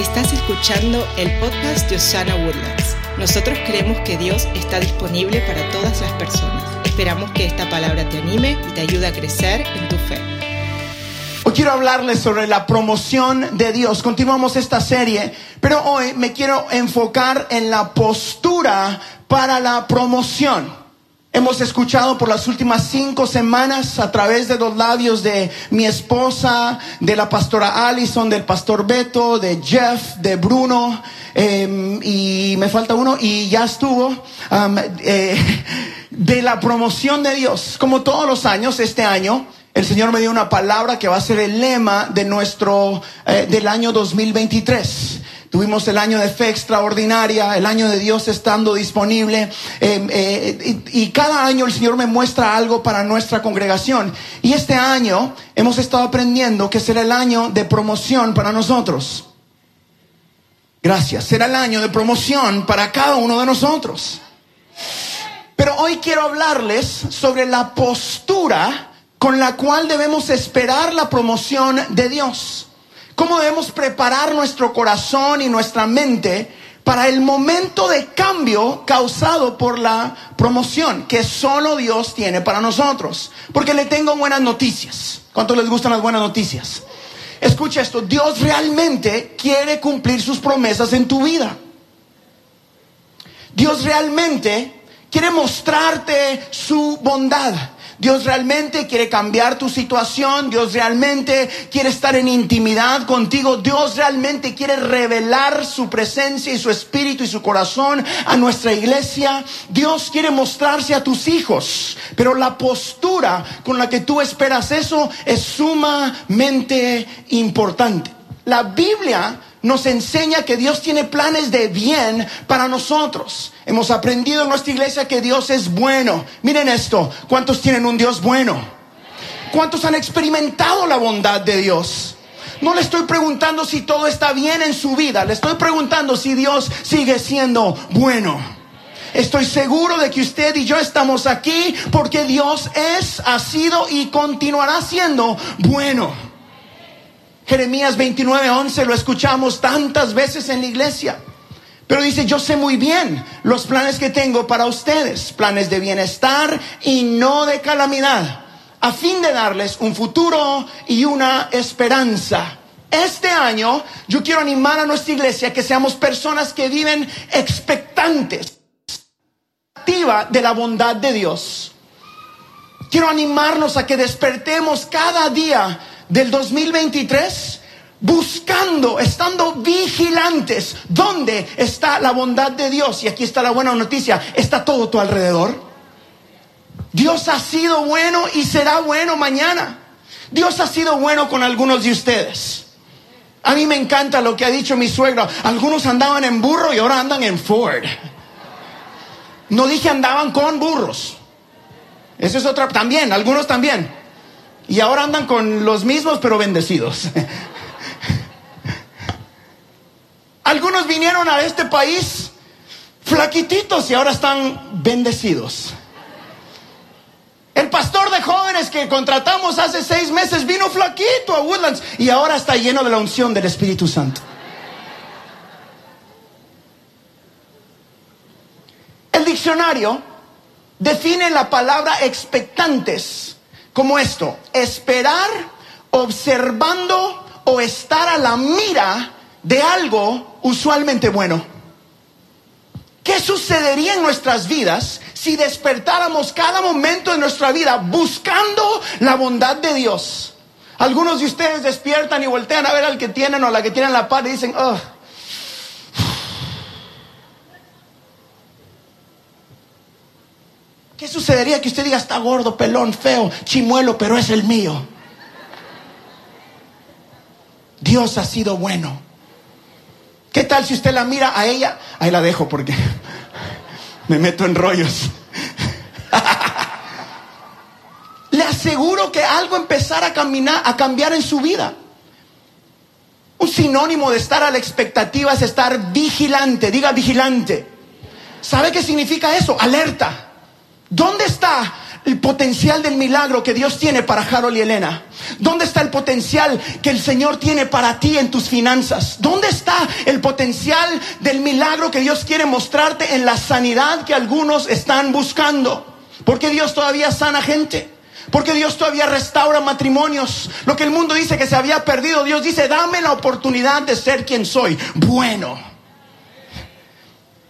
Estás escuchando el podcast de Osana Woodlands. Nosotros creemos que Dios está disponible para todas las personas. Esperamos que esta palabra te anime y te ayude a crecer en tu fe. Hoy quiero hablarles sobre la promoción de Dios. Continuamos esta serie, pero hoy me quiero enfocar en la postura para la promoción. Hemos escuchado por las últimas cinco semanas a través de los labios de mi esposa, de la pastora Allison, del pastor Beto, de Jeff, de Bruno, em, y me falta uno, y ya estuvo, eh, de la promoción de Dios. Como todos los años, este año, el Señor me dio una palabra que va a ser el lema de nuestro, eh, del año 2023. Tuvimos el año de fe extraordinaria, el año de Dios estando disponible. Eh, eh, y, cada año el Señor me muestra algo para nuestra congregación. Y este año hemos estado aprendiendo que será el año de promoción para nosotros. Gracias. Será el año de promoción para cada uno de nosotros. Pero hoy quiero hablarles sobre la postura con la cual debemos esperar la promoción de Dios. ¿Cómo debemos preparar nuestro corazón y nuestra mente para el momento de cambio causado por la promoción que solo Dios tiene para nosotros? Porque le tengo buenas noticias. ¿Cuántos les gustan las buenas noticias? Escucha esto, Dios realmente quiere cumplir sus promesas en tu vida. Dios realmente quiere mostrarte su bondad. Dios realmente quiere cambiar tu situación, Dios realmente quiere estar en intimidad contigo, Dios realmente quiere revelar su presencia y su espíritu y su corazón a nuestra iglesia, Dios quiere mostrarse a tus hijos, pero la postura con la que tú esperas eso es sumamente importante. La Biblia nos enseña que Dios tiene planes de bien para nosotros. Hemos aprendido en nuestra iglesia que Dios es bueno. Miren esto, ¿cuántos tienen un Dios bueno? ¿Cuántos han experimentado la bondad de Dios? No le estoy preguntando si todo está bien en su vida, le estoy preguntando si Dios sigue siendo bueno. Estoy seguro de que usted y yo estamos aquí porque Dios es, ha sido y continuará siendo bueno. Jeremías 29:11 lo escuchamos tantas veces en la iglesia. Pero dice, yo sé muy bien los planes que tengo para ustedes, planes de bienestar y no de calamidad, a fin de darles un futuro y una esperanza. Este año yo quiero animar a nuestra iglesia que seamos personas que viven expectantes, de la bondad de Dios. Quiero animarnos a que despertemos cada día del 2023 buscando, estando vigilantes. ¿Dónde está la bondad de Dios? Y aquí está la buena noticia. Está todo tu alrededor. Dios ha sido bueno y será bueno mañana. Dios ha sido bueno con algunos de ustedes. A mí me encanta lo que ha dicho mi suegro. Algunos andaban en burro y ahora andan en Ford. No dije andaban con burros. Eso es otra. También, algunos también. Y ahora andan con los mismos pero bendecidos. Algunos vinieron a este país flaquititos y ahora están bendecidos. El pastor de jóvenes que contratamos hace seis meses vino flaquito a Woodlands y ahora está lleno de la unción del Espíritu Santo. El diccionario define la palabra expectantes como esto, esperar observando o estar a la mira de algo usualmente bueno. ¿Qué sucedería en nuestras vidas si despertáramos cada momento de nuestra vida buscando la bondad de Dios? Algunos de ustedes despiertan y voltean a ver al que tienen o a la que tienen la paz y dicen, oh, ¿Qué sucedería que usted diga, está gordo, pelón, feo, chimuelo, pero es el mío? Dios ha sido bueno. ¿Qué tal si usted la mira a ella? Ahí la dejo porque me meto en rollos. Le aseguro que algo empezará a caminar, a cambiar en su vida. Un sinónimo de estar a la expectativa es estar vigilante. Diga vigilante. ¿Sabe qué significa eso? Alerta. ¿Dónde está el potencial del milagro que Dios tiene para Harold y Elena? ¿Dónde está el potencial que el Señor tiene para ti en tus finanzas? ¿Dónde está el potencial del milagro que Dios quiere mostrarte en la sanidad que algunos están buscando? Porque Dios todavía sana gente. Porque Dios todavía restaura matrimonios. Lo que el mundo dice que se había perdido, Dios dice, dame la oportunidad de ser quien soy. Bueno.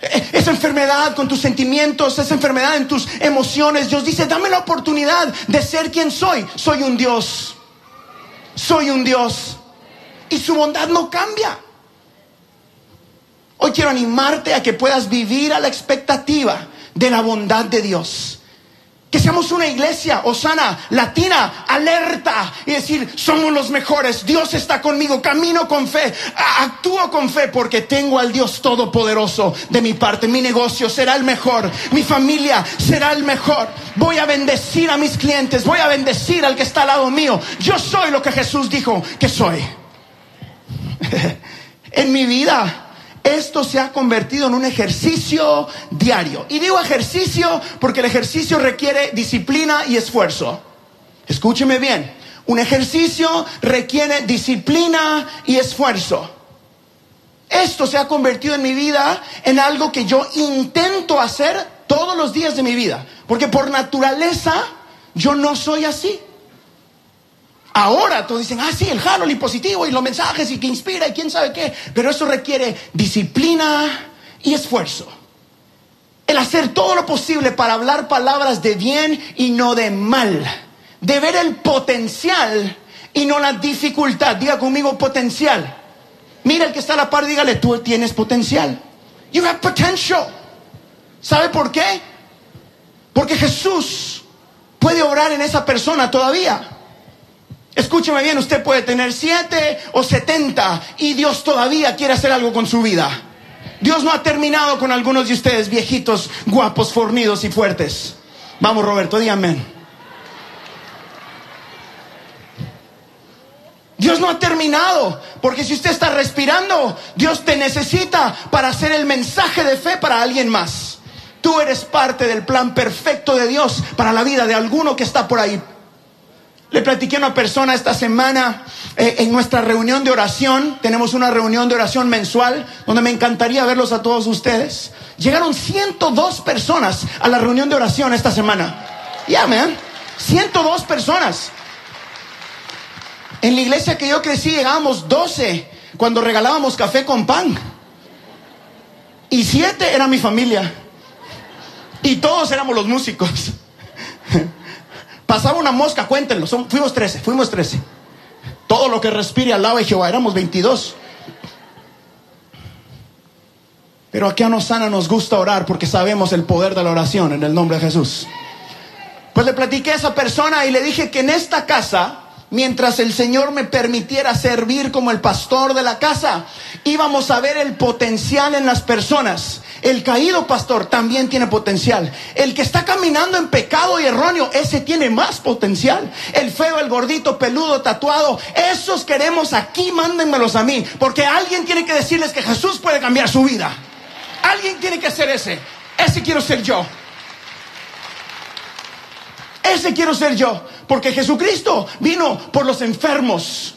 Esa enfermedad con tus sentimientos, esa enfermedad en tus emociones, Dios dice, dame la oportunidad de ser quien soy. Soy un Dios. Soy un Dios. Y su bondad no cambia. Hoy quiero animarte a que puedas vivir a la expectativa de la bondad de Dios. Que seamos una iglesia, Osana, latina, alerta y decir, somos los mejores, Dios está conmigo, camino con fe, actúo con fe porque tengo al Dios Todopoderoso de mi parte. Mi negocio será el mejor, mi familia será el mejor. Voy a bendecir a mis clientes, voy a bendecir al que está al lado mío. Yo soy lo que Jesús dijo que soy. en mi vida esto se ha convertido en un ejercicio diario. Y digo ejercicio porque el ejercicio requiere disciplina y esfuerzo. Escúcheme bien, un ejercicio requiere disciplina y esfuerzo. Esto se ha convertido en mi vida en algo que yo intento hacer todos los días de mi vida. Porque por naturaleza yo no soy así. Ahora todos dicen, ah, sí, el Harold y positivo y los mensajes y que inspira y quién sabe qué. Pero eso requiere disciplina y esfuerzo. El hacer todo lo posible para hablar palabras de bien y no de mal. De ver el potencial y no la dificultad. Diga conmigo potencial. Mira el que está a la par, dígale, tú tienes potencial. You have potential. ¿Sabe por qué? Porque Jesús puede obrar en esa persona todavía. Escúcheme bien, usted puede tener siete o setenta y Dios todavía quiere hacer algo con su vida. Dios no ha terminado con algunos de ustedes viejitos, guapos, fornidos y fuertes. Vamos, Roberto, díganme. Dios no ha terminado, porque si usted está respirando, Dios te necesita para hacer el mensaje de fe para alguien más. Tú eres parte del plan perfecto de Dios para la vida de alguno que está por ahí le platiqué a una persona esta semana eh, en nuestra reunión de oración. Tenemos una reunión de oración mensual donde me encantaría verlos a todos ustedes. Llegaron 102 personas a la reunión de oración esta semana. Ya, yeah, man. 102 personas. En la iglesia que yo crecí llegábamos 12 cuando regalábamos café con pan. Y 7 era mi familia. Y todos éramos los músicos. Pasaba una mosca, cuéntenlo. fuimos 13, fuimos 13. Todo lo que respire al lado Jehová, éramos 22. Pero aquí a Nosana nos gusta orar porque sabemos el poder de la oración en el nombre de Jesús. Pues le platiqué a esa persona y le dije que en esta casa mientras el Señor me permitiera servir como el pastor de la casa, íbamos a ver el potencial en las personas. El caído pastor también tiene potencial. El que está caminando en pecado y erróneo, ese tiene más potencial. El feo, el gordito, peludo, tatuado, esos queremos aquí, mándenmelos a mí, porque alguien tiene que decirles que Jesús puede cambiar su vida. Alguien tiene que ser ese. Ese quiero ser yo. Ese quiero ser yo. Porque Jesucristo vino por los enfermos.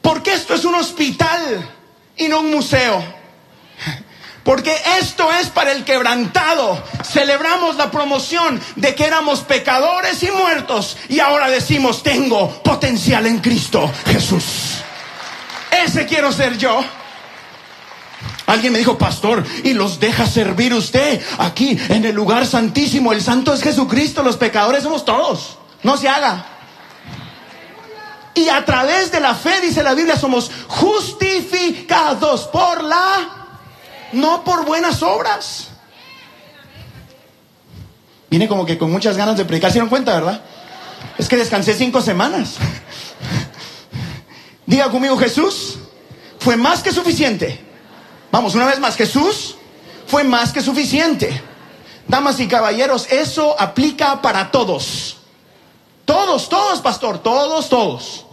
Porque esto es un hospital y no un museo. Porque esto es para el quebrantado. Celebramos la promoción de que éramos pecadores y muertos. Y ahora decimos, tengo potencial en Cristo Jesús. Ese quiero ser yo. Alguien me dijo, pastor, y los deja servir usted aquí en el lugar santísimo. El santo es Jesucristo, los pecadores somos todos. No se haga. Y a través de la fe, dice la Biblia, somos justificados por la, no por buenas obras. Viene como que con muchas ganas de predicar, ¿se dieron cuenta, verdad? Es que descansé cinco semanas. Diga conmigo, Jesús fue más que suficiente Vamos, una vez más, Jesús fue más que suficiente. Damas y caballeros, eso aplica para todos. Todos, todos, pastor, todos, todos.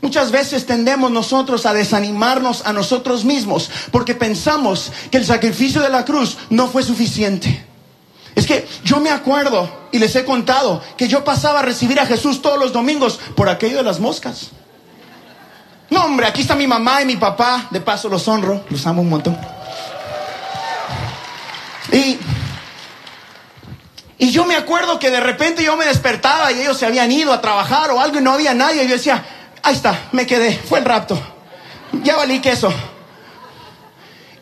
Muchas veces tendemos nosotros a desanimarnos a nosotros mismos porque pensamos que el sacrificio de la cruz no fue suficiente. Es que yo me acuerdo y les he contado que yo pasaba a recibir a Jesús todos los domingos por aquello de las moscas. No, hombre, aquí está mi mamá y mi papá. De paso los honro, los amo un montón. Y, y yo me acuerdo que de repente yo me despertaba y ellos se habían ido a trabajar o algo y no había nadie. Y yo decía, ahí está, me quedé, fue el rapto. Ya valí queso.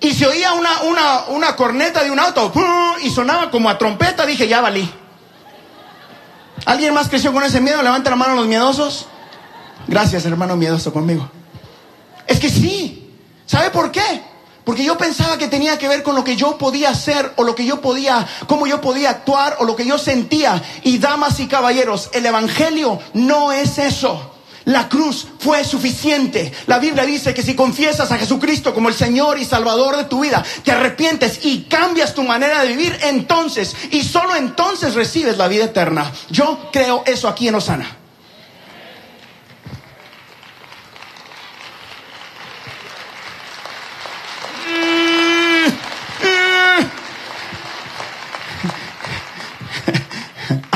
Y se oía una, una, una corneta de un auto y sonaba como a trompeta. Dije, ya valí. ¿Alguien más creció con ese miedo? Levanta la mano los miedosos. Gracias, hermano miedoso conmigo. Es que sí. ¿Sabe por qué? Porque yo pensaba que tenía que ver con lo que yo podía hacer o lo que yo podía, cómo yo podía actuar o lo que yo sentía. Y damas y caballeros, el Evangelio no es eso. La cruz fue suficiente. La Biblia dice que si confiesas a Jesucristo como el Señor y Salvador de tu vida, te arrepientes y cambias tu manera de vivir, entonces y solo entonces recibes la vida eterna. Yo creo eso aquí en Osana.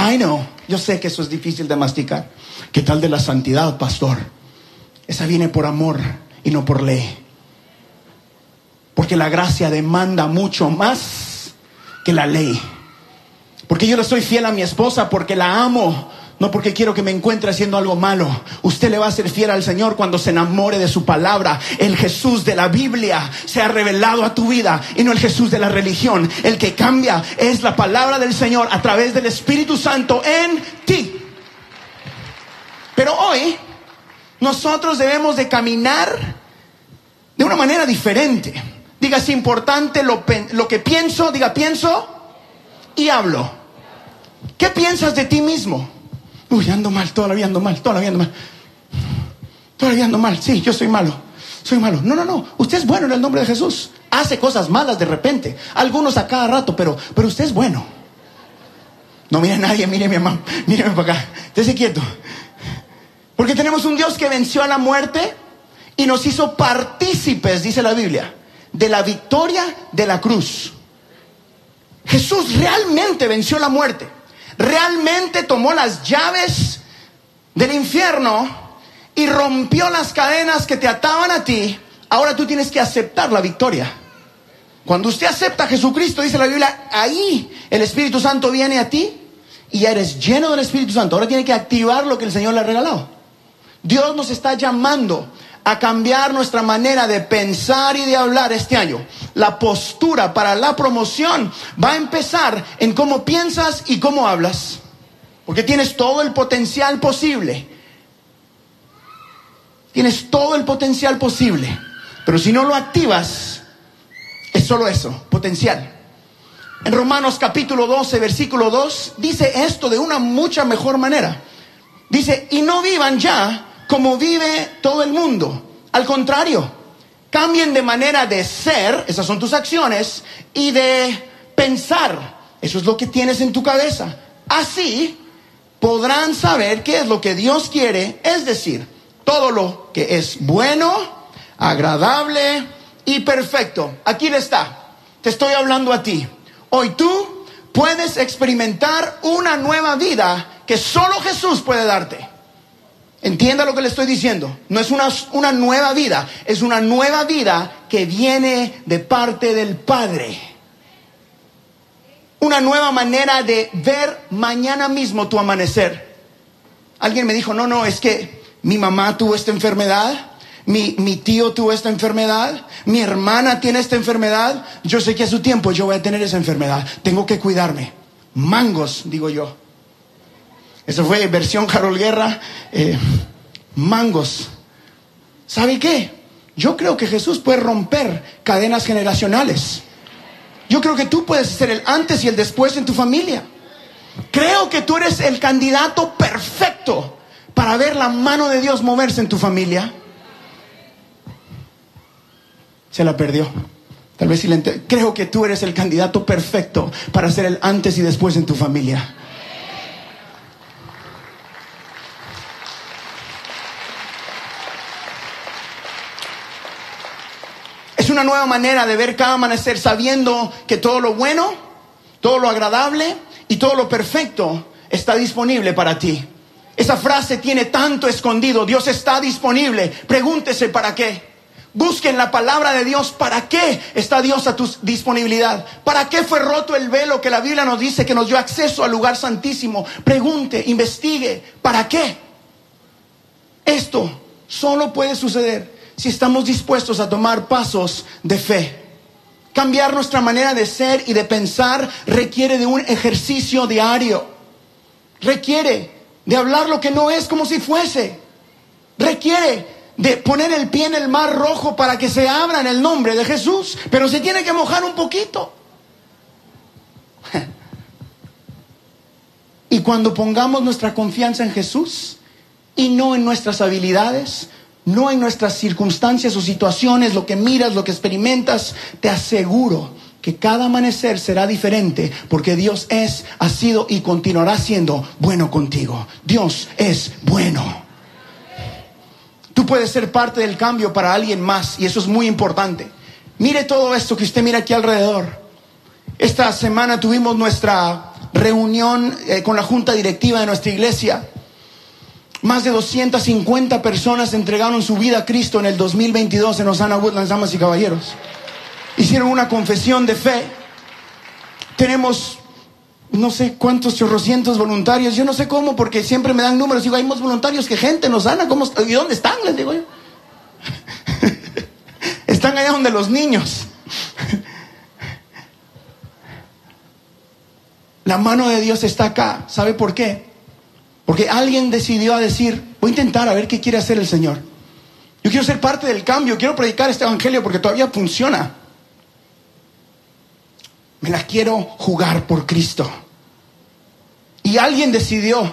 I know, yo sé que eso es difícil de masticar. ¿Qué tal de la santidad, pastor? Esa viene por amor y no por ley. Porque la gracia demanda mucho más que la ley. Porque yo le soy fiel a mi esposa porque la amo, no porque quiero que me encuentre haciendo algo malo. Usted le va a ser fiel al Señor cuando se enamore de su palabra. El Jesús de la Biblia se ha revelado a tu vida y no el Jesús de la religión. El que cambia es la palabra del Señor a través del Espíritu Santo en ti. Pero hoy nosotros debemos de caminar de una manera diferente. Diga, es importante lo, lo que pienso, diga, pienso y hablo. ¿Qué piensas de ti mismo? Uy, ando mal, todavía ando mal, todavía ando mal. Todavía ando mal, sí, yo soy malo, soy malo. No, no, no, usted es bueno en el nombre de Jesús. Hace cosas malas de repente, algunos a cada rato, pero, pero usted es bueno. No mire a nadie, mire a mi mamá, míreme para acá, estése quieto. Porque tenemos un Dios que venció a la muerte y nos hizo partícipes, dice la Biblia, de la victoria de la cruz. Jesús realmente venció la muerte realmente tomó las llaves del infierno y rompió las cadenas que te ataban a ti, ahora tú tienes que aceptar la victoria. Cuando usted acepta a Jesucristo, dice la Biblia, ahí el Espíritu Santo viene a ti y ya eres lleno del Espíritu Santo. Ahora tiene que activar lo que el Señor le ha regalado. Dios nos está llamando a cambiar nuestra manera de pensar y de hablar este año. La postura para la promoción va a empezar en cómo piensas y cómo hablas. Porque tienes todo el potencial posible. Tienes todo el potencial posible. Pero si no lo activas, es solo eso, potencial. En Romanos capítulo 12, versículo 2, dice esto de una mucha mejor manera. Dice, y no vivan ya como vive todo el mundo. Al contrario, cambien de manera de ser, esas son tus acciones, y de pensar, eso es lo que tienes en tu cabeza. Así podrán saber qué es lo que Dios quiere, es decir, todo lo que es bueno, agradable y perfecto. Aquí está, te estoy hablando a ti. Hoy tú puedes experimentar una nueva vida que solo Jesús puede darte. Entienda lo que le estoy diciendo. No es una, una, nueva vida, es una nueva vida que viene de parte del Padre. Una nueva manera de ver mañana mismo tu amanecer. Alguien me dijo, no, no, es que mi mamá tuvo esta enfermedad, mi, mi tío tuvo esta enfermedad, mi hermana tiene esta enfermedad, yo sé que a su tiempo yo voy a tener esa enfermedad, tengo que cuidarme. Mangos, digo yo. Eso fue versión Carol Guerra, eh, mangos. ¿Sabe qué? Yo creo que Jesús puede romper cadenas generacionales. Yo creo que tú puedes ser el antes y el después en tu familia. Creo que tú eres el candidato perfecto para ver la mano de Dios moverse en tu familia. Se la perdió. Tal vez si le creo que tú eres el candidato perfecto para ser el antes y después en tu familia. Una nueva manera de ver cada amanecer sabiendo que todo lo bueno Todo lo agradable y todo lo perfecto está disponible para ti. Esa frase tiene tanto escondido. Dios está disponible. Pregúntese para qué. Busquen la palabra de Dios. ¿Para qué está Dios a tu disponibilidad? ¿Para qué fue roto el velo que la Biblia nos dice que nos dio acceso al lugar santísimo? Pregunte, investigue. ¿Para qué? Esto solo puede suceder si estamos dispuestos a tomar pasos de fe. Cambiar nuestra manera de ser y de pensar requiere de un ejercicio diario. Requiere de hablar lo que no es como si fuese. Requiere de poner el pie en el mar rojo para que se abra en el nombre de Jesús, pero se tiene que mojar un poquito. Y cuando pongamos nuestra confianza en Jesús y no en nuestras habilidades, no en nuestras circunstancias o situaciones, lo que miras, lo que experimentas, te aseguro que cada amanecer será diferente porque Dios es, ha sido y continuará siendo bueno contigo. Dios es bueno. Tú puedes ser parte del cambio para alguien más y eso es muy importante. Mire todo esto que usted mira aquí alrededor. Esta semana tuvimos nuestra reunión eh, con la junta directiva de nuestra iglesia. Más de 250 personas entregaron su vida a Cristo en el 2022 en Osana Woodlands, damas y caballeros. Hicieron una confesión de fe. Tenemos no sé cuántos chorrocientos voluntarios. Yo no sé cómo, porque siempre me dan números. Digo, hay más voluntarios que gente, nos dan. ¿Cómo, ¿Y dónde están? Les digo yo. están allá donde los niños. La mano de Dios está acá. ¿Sabe por qué? Porque alguien decidió a decir, voy a intentar a ver qué quiere hacer el Señor. Yo quiero ser parte del cambio, quiero predicar este evangelio porque todavía funciona. Me la quiero jugar por Cristo. Y alguien decidió.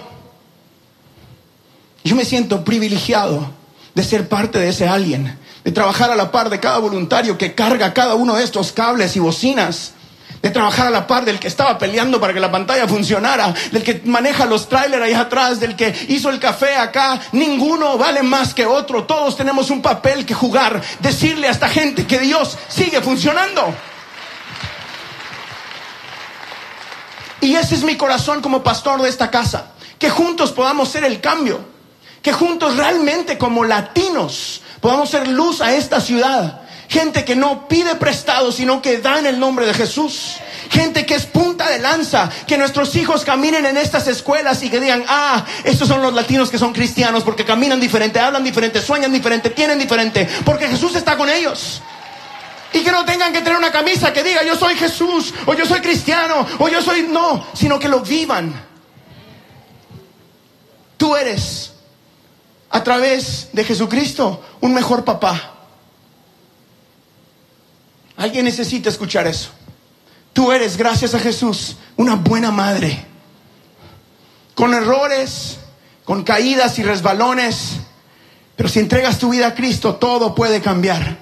Yo me siento privilegiado de ser parte de ese alguien, de trabajar a la par de cada voluntario que carga cada uno de estos cables y bocinas de trabajar a la par del que estaba peleando para que la pantalla funcionara, del que maneja los trailers ahí atrás, del que hizo el café acá. Ninguno vale más que otro. Todos tenemos un papel que jugar. Decirle a esta gente que Dios sigue funcionando. Y ese es mi corazón como pastor de esta casa. Que juntos podamos ser el cambio. Que juntos realmente como latinos podamos ser luz a esta ciudad. Gente que no pide prestado, sino que da en el nombre de Jesús. Gente que es punta de lanza, que nuestros hijos caminen en estas escuelas y que digan, ah, estos son los latinos que son cristianos porque caminan diferente, hablan diferente, sueñan diferente, tienen diferente, porque Jesús está con ellos. Y que no tengan que tener una camisa que diga yo soy Jesús, o yo soy cristiano, o yo soy no, sino que lo vivan. Tú eres, a través de Jesucristo, un mejor papá. Alguien necesita escuchar eso. Tú eres, gracias a Jesús, una buena madre. Con errores, con caídas y resbalones. Pero si entregas tu vida a Cristo, todo puede cambiar.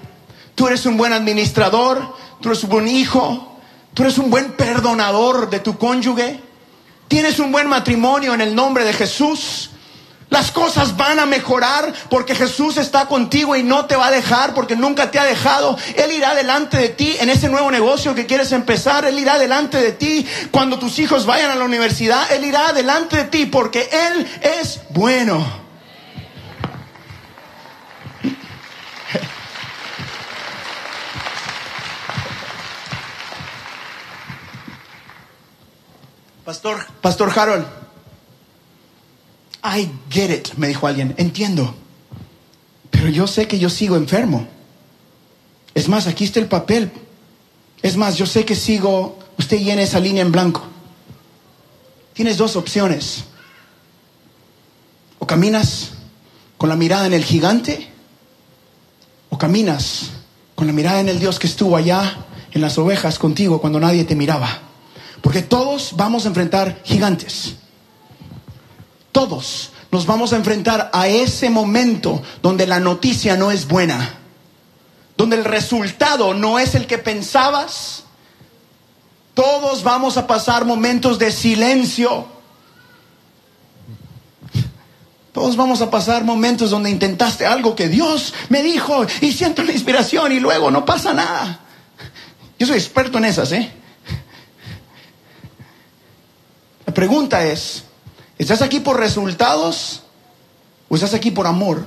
Tú eres un buen administrador, tú eres un buen hijo, tú eres un buen perdonador de tu cónyuge, tienes un buen matrimonio en el nombre de Jesús. Las cosas van a mejorar porque Jesús está contigo y no te va a dejar porque nunca te ha dejado. Él irá delante de ti en ese nuevo negocio que quieres empezar. Él irá delante de ti cuando tus hijos vayan a la universidad. Él irá delante de ti porque Él es bueno. Pastor, Pastor Harold, I get it, me dijo alguien, entiendo, pero yo sé que yo sigo enfermo. Es más, aquí está el papel. Es más, yo sé que sigo, usted llena esa línea en blanco. Tienes dos opciones. O caminas con la mirada en el gigante, o caminas con la mirada en el Dios que estuvo allá en las ovejas contigo cuando nadie te miraba. Porque todos vamos a enfrentar gigantes. Todos nos vamos a enfrentar a ese momento donde la noticia no es buena. Donde el resultado no es el que pensabas. Todos vamos a pasar momentos de silencio. Todos vamos a pasar momentos donde intentaste algo que Dios me dijo y siento la inspiración y luego no pasa nada. Yo soy experto en esas, ¿eh? La pregunta es, ¿estás aquí por resultados o estás aquí por amor?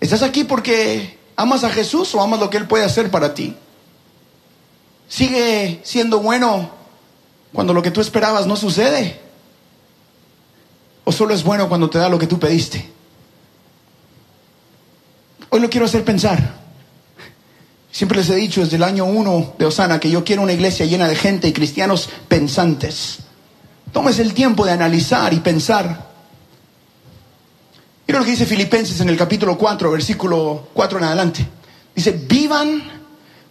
¿Estás aquí porque amas a Jesús o amas lo que Él puede hacer para ti? ¿Sigue siendo bueno cuando lo que tú esperabas no sucede? ¿O solo es bueno cuando te da lo que tú pediste? Hoy lo quiero hacer pensar. Siempre les he dicho desde el año uno de Osana que yo quiero una iglesia llena de gente y cristianos pensantes. Tómese el tiempo de analizar y pensar. Mira lo que dice Filipenses en el capítulo 4, versículo 4 en adelante. Dice, vivan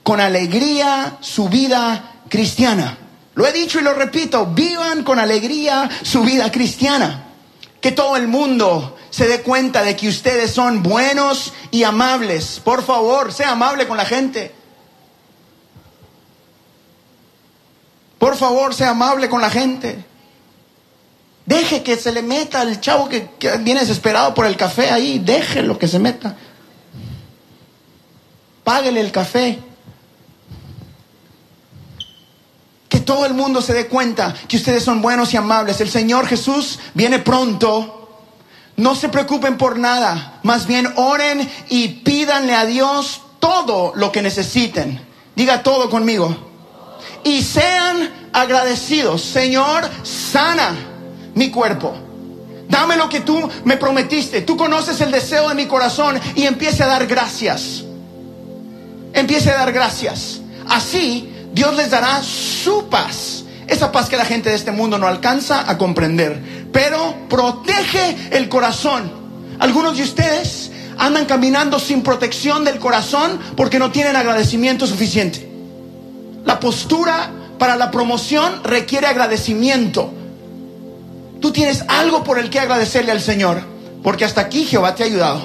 con alegría su vida cristiana. Lo he dicho y lo repito, vivan con alegría su vida cristiana. Que todo el mundo se dé cuenta de que ustedes son buenos y amables. Por favor, sea amable con la gente. Por favor, sea amable con la gente. Deje que se le meta el chavo que, viene desesperado por el café ahí. Déjelo que se meta. Páguele el café. Que todo el mundo se dé cuenta que ustedes son buenos y amables. El Señor Jesús viene pronto. No se preocupen por nada, más bien oren y pídanle a Dios todo lo que necesiten. Diga todo conmigo. Y sean agradecidos. Señor, sana mi cuerpo. Dame lo que tú me prometiste. Tú conoces el deseo de mi corazón y empiece a dar gracias. Empiece a dar gracias. Así Dios les dará su paz. Esa paz que la gente de este mundo no alcanza a comprender pero protege el corazón. Algunos de ustedes andan caminando sin protección del corazón porque no tienen agradecimiento suficiente. La postura para la promoción requiere agradecimiento. Tú tienes algo por el que agradecerle al Señor, porque hasta aquí Jehová te ha ayudado.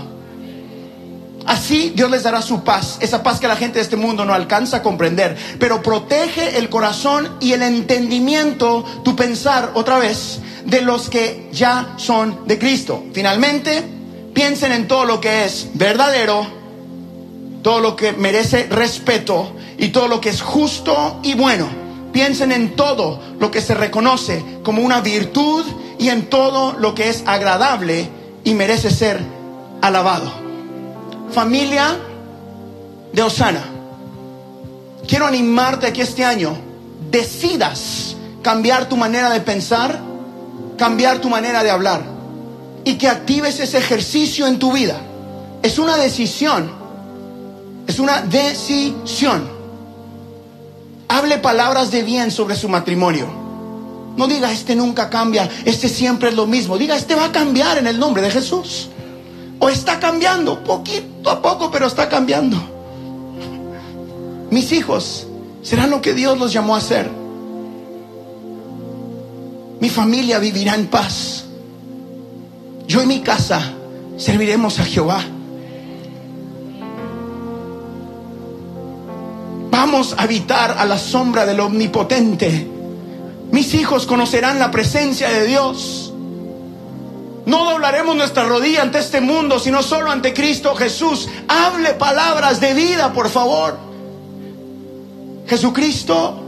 Así Dios les dará su paz, esa paz que la gente de este mundo no alcanza a comprender. Pero protege el corazón y el entendimiento, tu pensar otra vez, de los que ya son de Cristo. Finalmente, piensen en todo lo que es verdadero, todo lo que merece respeto y todo lo que es justo y bueno. Piensen en todo lo que se reconoce como una virtud y en todo lo que es agradable y merece ser alabado. Familia de Osana, quiero animarte a que este año decidas cambiar tu manera de pensar cambiar tu manera de hablar y que actives ese ejercicio en tu vida. Es una decisión. Es una decisión. Hable palabras de bien sobre su matrimonio. No diga, este nunca cambia, este siempre es lo mismo. Diga, este va a cambiar en el nombre de Jesús. O está cambiando, poquito a poco, pero está cambiando. Mis hijos serán lo que Dios los llamó a ser. Mi familia vivirá en paz. Yo y mi casa serviremos a Jehová. Vamos a habitar a la sombra del Omnipotente. Mis hijos conocerán la presencia de Dios. No doblaremos nuestra rodilla ante este mundo, sino solo ante Cristo Jesús. Hable palabras de vida, por favor. Jesucristo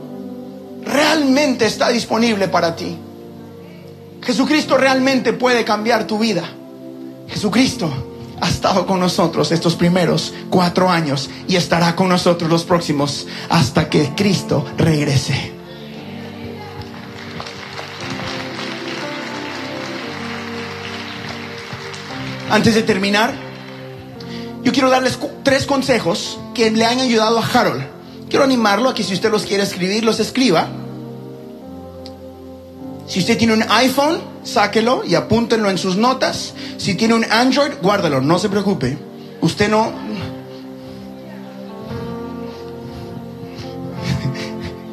realmente está disponible para ti. Jesucristo realmente puede cambiar tu vida. Jesucristo ha estado con nosotros estos primeros cuatro años y estará con nosotros los próximos hasta que Cristo regrese. Antes de terminar, yo quiero darles tres consejos que le han ayudado a Harold. Quiero animarlo a que si usted los quiere escribir, los escriba si usted tiene un iPhone, sáquelo y apúntenlo en sus notas. Si tiene un Android, guárdalo, no se preocupe. Usted no...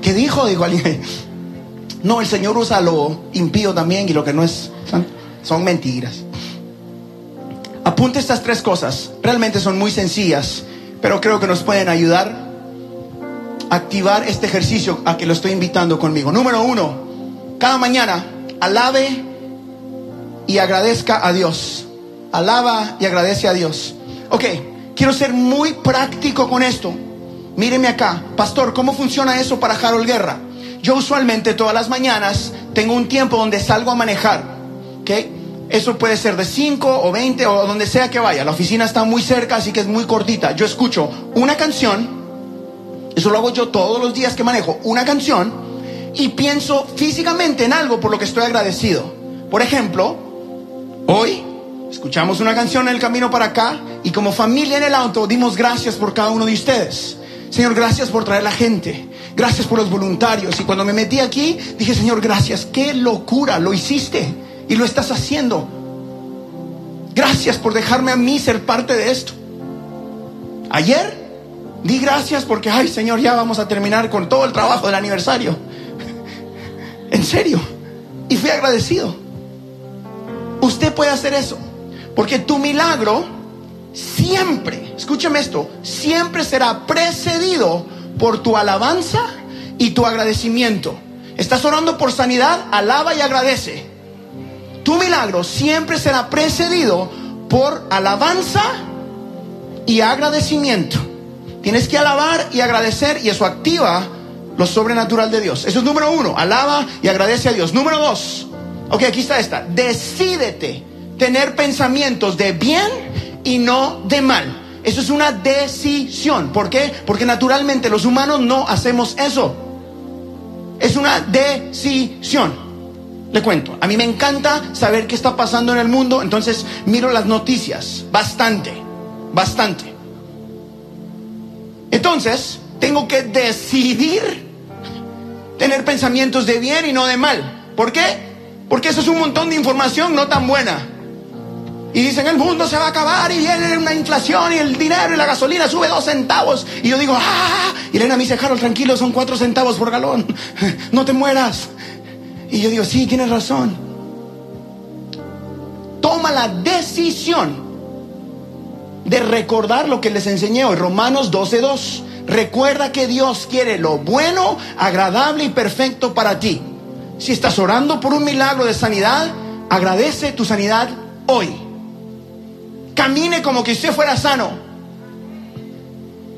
¿Qué dijo? Dijo alguien. No, el Señor usa lo impío también y lo que no es son mentiras. Apunte estas tres cosas. Realmente son muy sencillas, pero creo que nos pueden ayudar a activar este ejercicio a que lo estoy invitando conmigo. Número uno, cada mañana alabe y agradezca a Dios. Alaba y agradece a Dios. Ok, quiero ser muy práctico con esto. Míreme acá, pastor, ¿cómo funciona eso para Harold Guerra? Yo usualmente todas las mañanas tengo un tiempo donde salgo a manejar. ¿Ok? Eso puede ser de 5 o 20 o donde sea que vaya. La oficina está muy cerca, así que es muy cortita. Yo escucho una canción, eso lo hago yo todos los días que manejo, una canción, y pienso físicamente en algo por lo que estoy agradecido. Por ejemplo, hoy escuchamos una canción en el camino para acá y como familia en el auto dimos gracias por cada uno de ustedes. Señor, gracias por traer la gente. Gracias por los voluntarios. Y cuando me metí aquí, dije, Señor, gracias. Qué locura, lo hiciste y lo estás haciendo. Gracias por dejarme a mí ser parte de esto. Ayer di gracias porque, ay Señor, ya vamos a terminar con todo el trabajo del aniversario. en serio. Y fui agradecido. Usted puede hacer eso. Porque tu milagro siempre, escúchame esto, siempre será precedido por tu alabanza y tu agradecimiento. Estás orando por sanidad, alaba y agradece. Tu milagro siempre será precedido por alabanza y agradecimiento. Tienes que alabar y agradecer y eso activa lo sobrenatural de Dios. Eso es número uno, alaba y agradece a Dios. Número dos, ok, aquí está esta, decídete tener pensamientos de bien y no de mal. Eso es una decisión. ¿Por qué? Porque naturalmente los humanos no hacemos eso. Es una decisión. Le cuento, a mí me encanta saber qué está pasando en el mundo, entonces miro las noticias, bastante, bastante. Entonces, tengo que decidir tener pensamientos de bien y no de mal. ¿Por qué? Porque eso es un montón de información no tan buena. Y dicen, el mundo se va a acabar y viene una inflación y el dinero y la gasolina sube dos centavos. Y yo digo, ah, y Elena me dice, Harold, tranquilo, son cuatro centavos por galón. No te mueras. Y yo digo, sí, tienes razón. Toma la decisión de recordar lo que les enseñé hoy, Romanos 12.2. Recuerda que Dios quiere lo bueno, agradable y perfecto para ti. Si estás orando por un milagro de sanidad, agradece tu sanidad hoy. Camine como que usted fuera sano.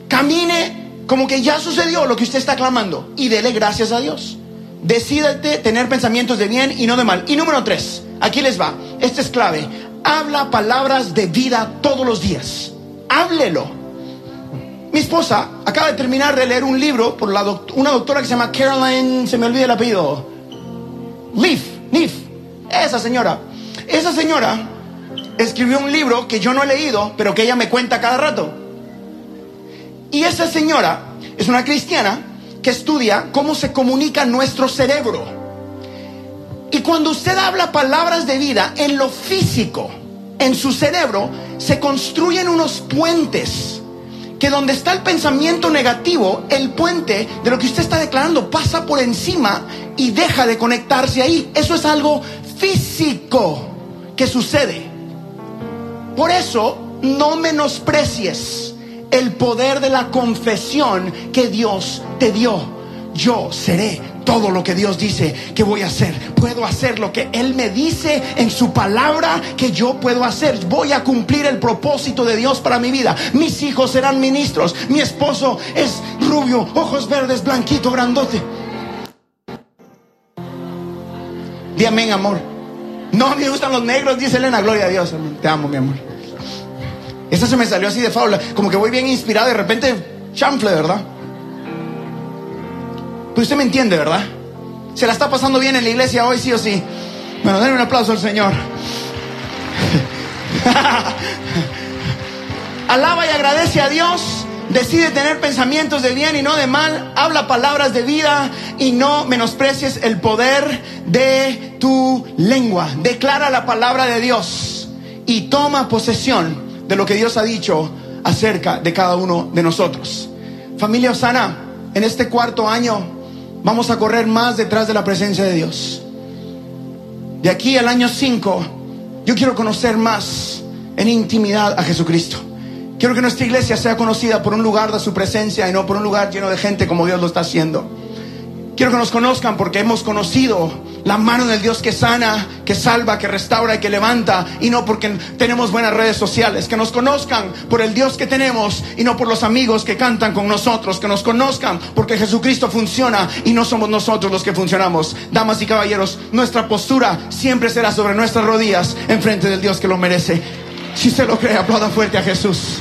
Camine como que ya sucedió lo que usted está clamando y dele gracias a Dios. Decídete tener pensamientos de bien y no de mal. Y número tres, aquí les va. Este es clave. Habla palabras de vida todos los días. Háblelo. Mi esposa acaba de terminar de leer un libro por la una doctora que se llama Caroline, se me olvida el apellido. Leaf, Leaf. Esa señora. Esa señora escribió un libro que yo no he leído, pero que ella me cuenta cada rato. Y esa señora es una cristiana estudia cómo se comunica nuestro cerebro. Y cuando usted habla palabras de vida en lo físico, en su cerebro, se construyen unos puentes que donde está el pensamiento negativo, el puente de lo que usted está declarando pasa por encima y deja de conectarse ahí. Eso es algo físico que sucede. Por eso, no menosprecies el poder de la confesión que Dios te dio. Yo seré todo lo que Dios dice que voy a hacer. Puedo hacer lo que Él me dice en su palabra que yo puedo hacer. Voy a cumplir el propósito de Dios para mi vida. Mis hijos serán ministros. Mi esposo es rubio, ojos verdes, blanquito, grandote. Amén, amor. No me gustan los negros, dice Elena. Gloria a Dios. Te amo, mi amor. Esa se me salió así de fábula. Como que voy bien inspirado y de repente, chanfle, ¿verdad? Pues usted me entiende, ¿verdad? Se la está pasando bien en la iglesia hoy, sí o sí. Bueno, denle un aplauso al Señor. Alaba y agradece a Dios. Decide tener pensamientos de bien y no de mal. Habla palabras de vida y no menosprecies el poder de tu lengua. Declara la palabra de Dios y toma posesión de lo que Dios ha dicho acerca de cada uno de nosotros. Familia Osana, en este cuarto año vamos a correr más detrás de la presencia de Dios. De aquí al año 5, yo quiero conocer más en intimidad a Jesucristo. Quiero que nuestra iglesia sea conocida por un lugar de su presencia y no por un lugar lleno de gente como Dios lo está haciendo. Quiero que nos conozcan porque hemos conocido La mano del Dios que sana, que salva, que restaura y que levanta. Y no porque tenemos buenas redes sociales. Que nos conozcan por el Dios que tenemos y no por los amigos que cantan con nosotros. Que nos conozcan porque Jesucristo funciona y no somos nosotros los que funcionamos. Damas y caballeros, nuestra postura siempre será sobre nuestras rodillas en frente del Dios que lo merece. Si usted lo cree, aplauda fuerte a Jesús.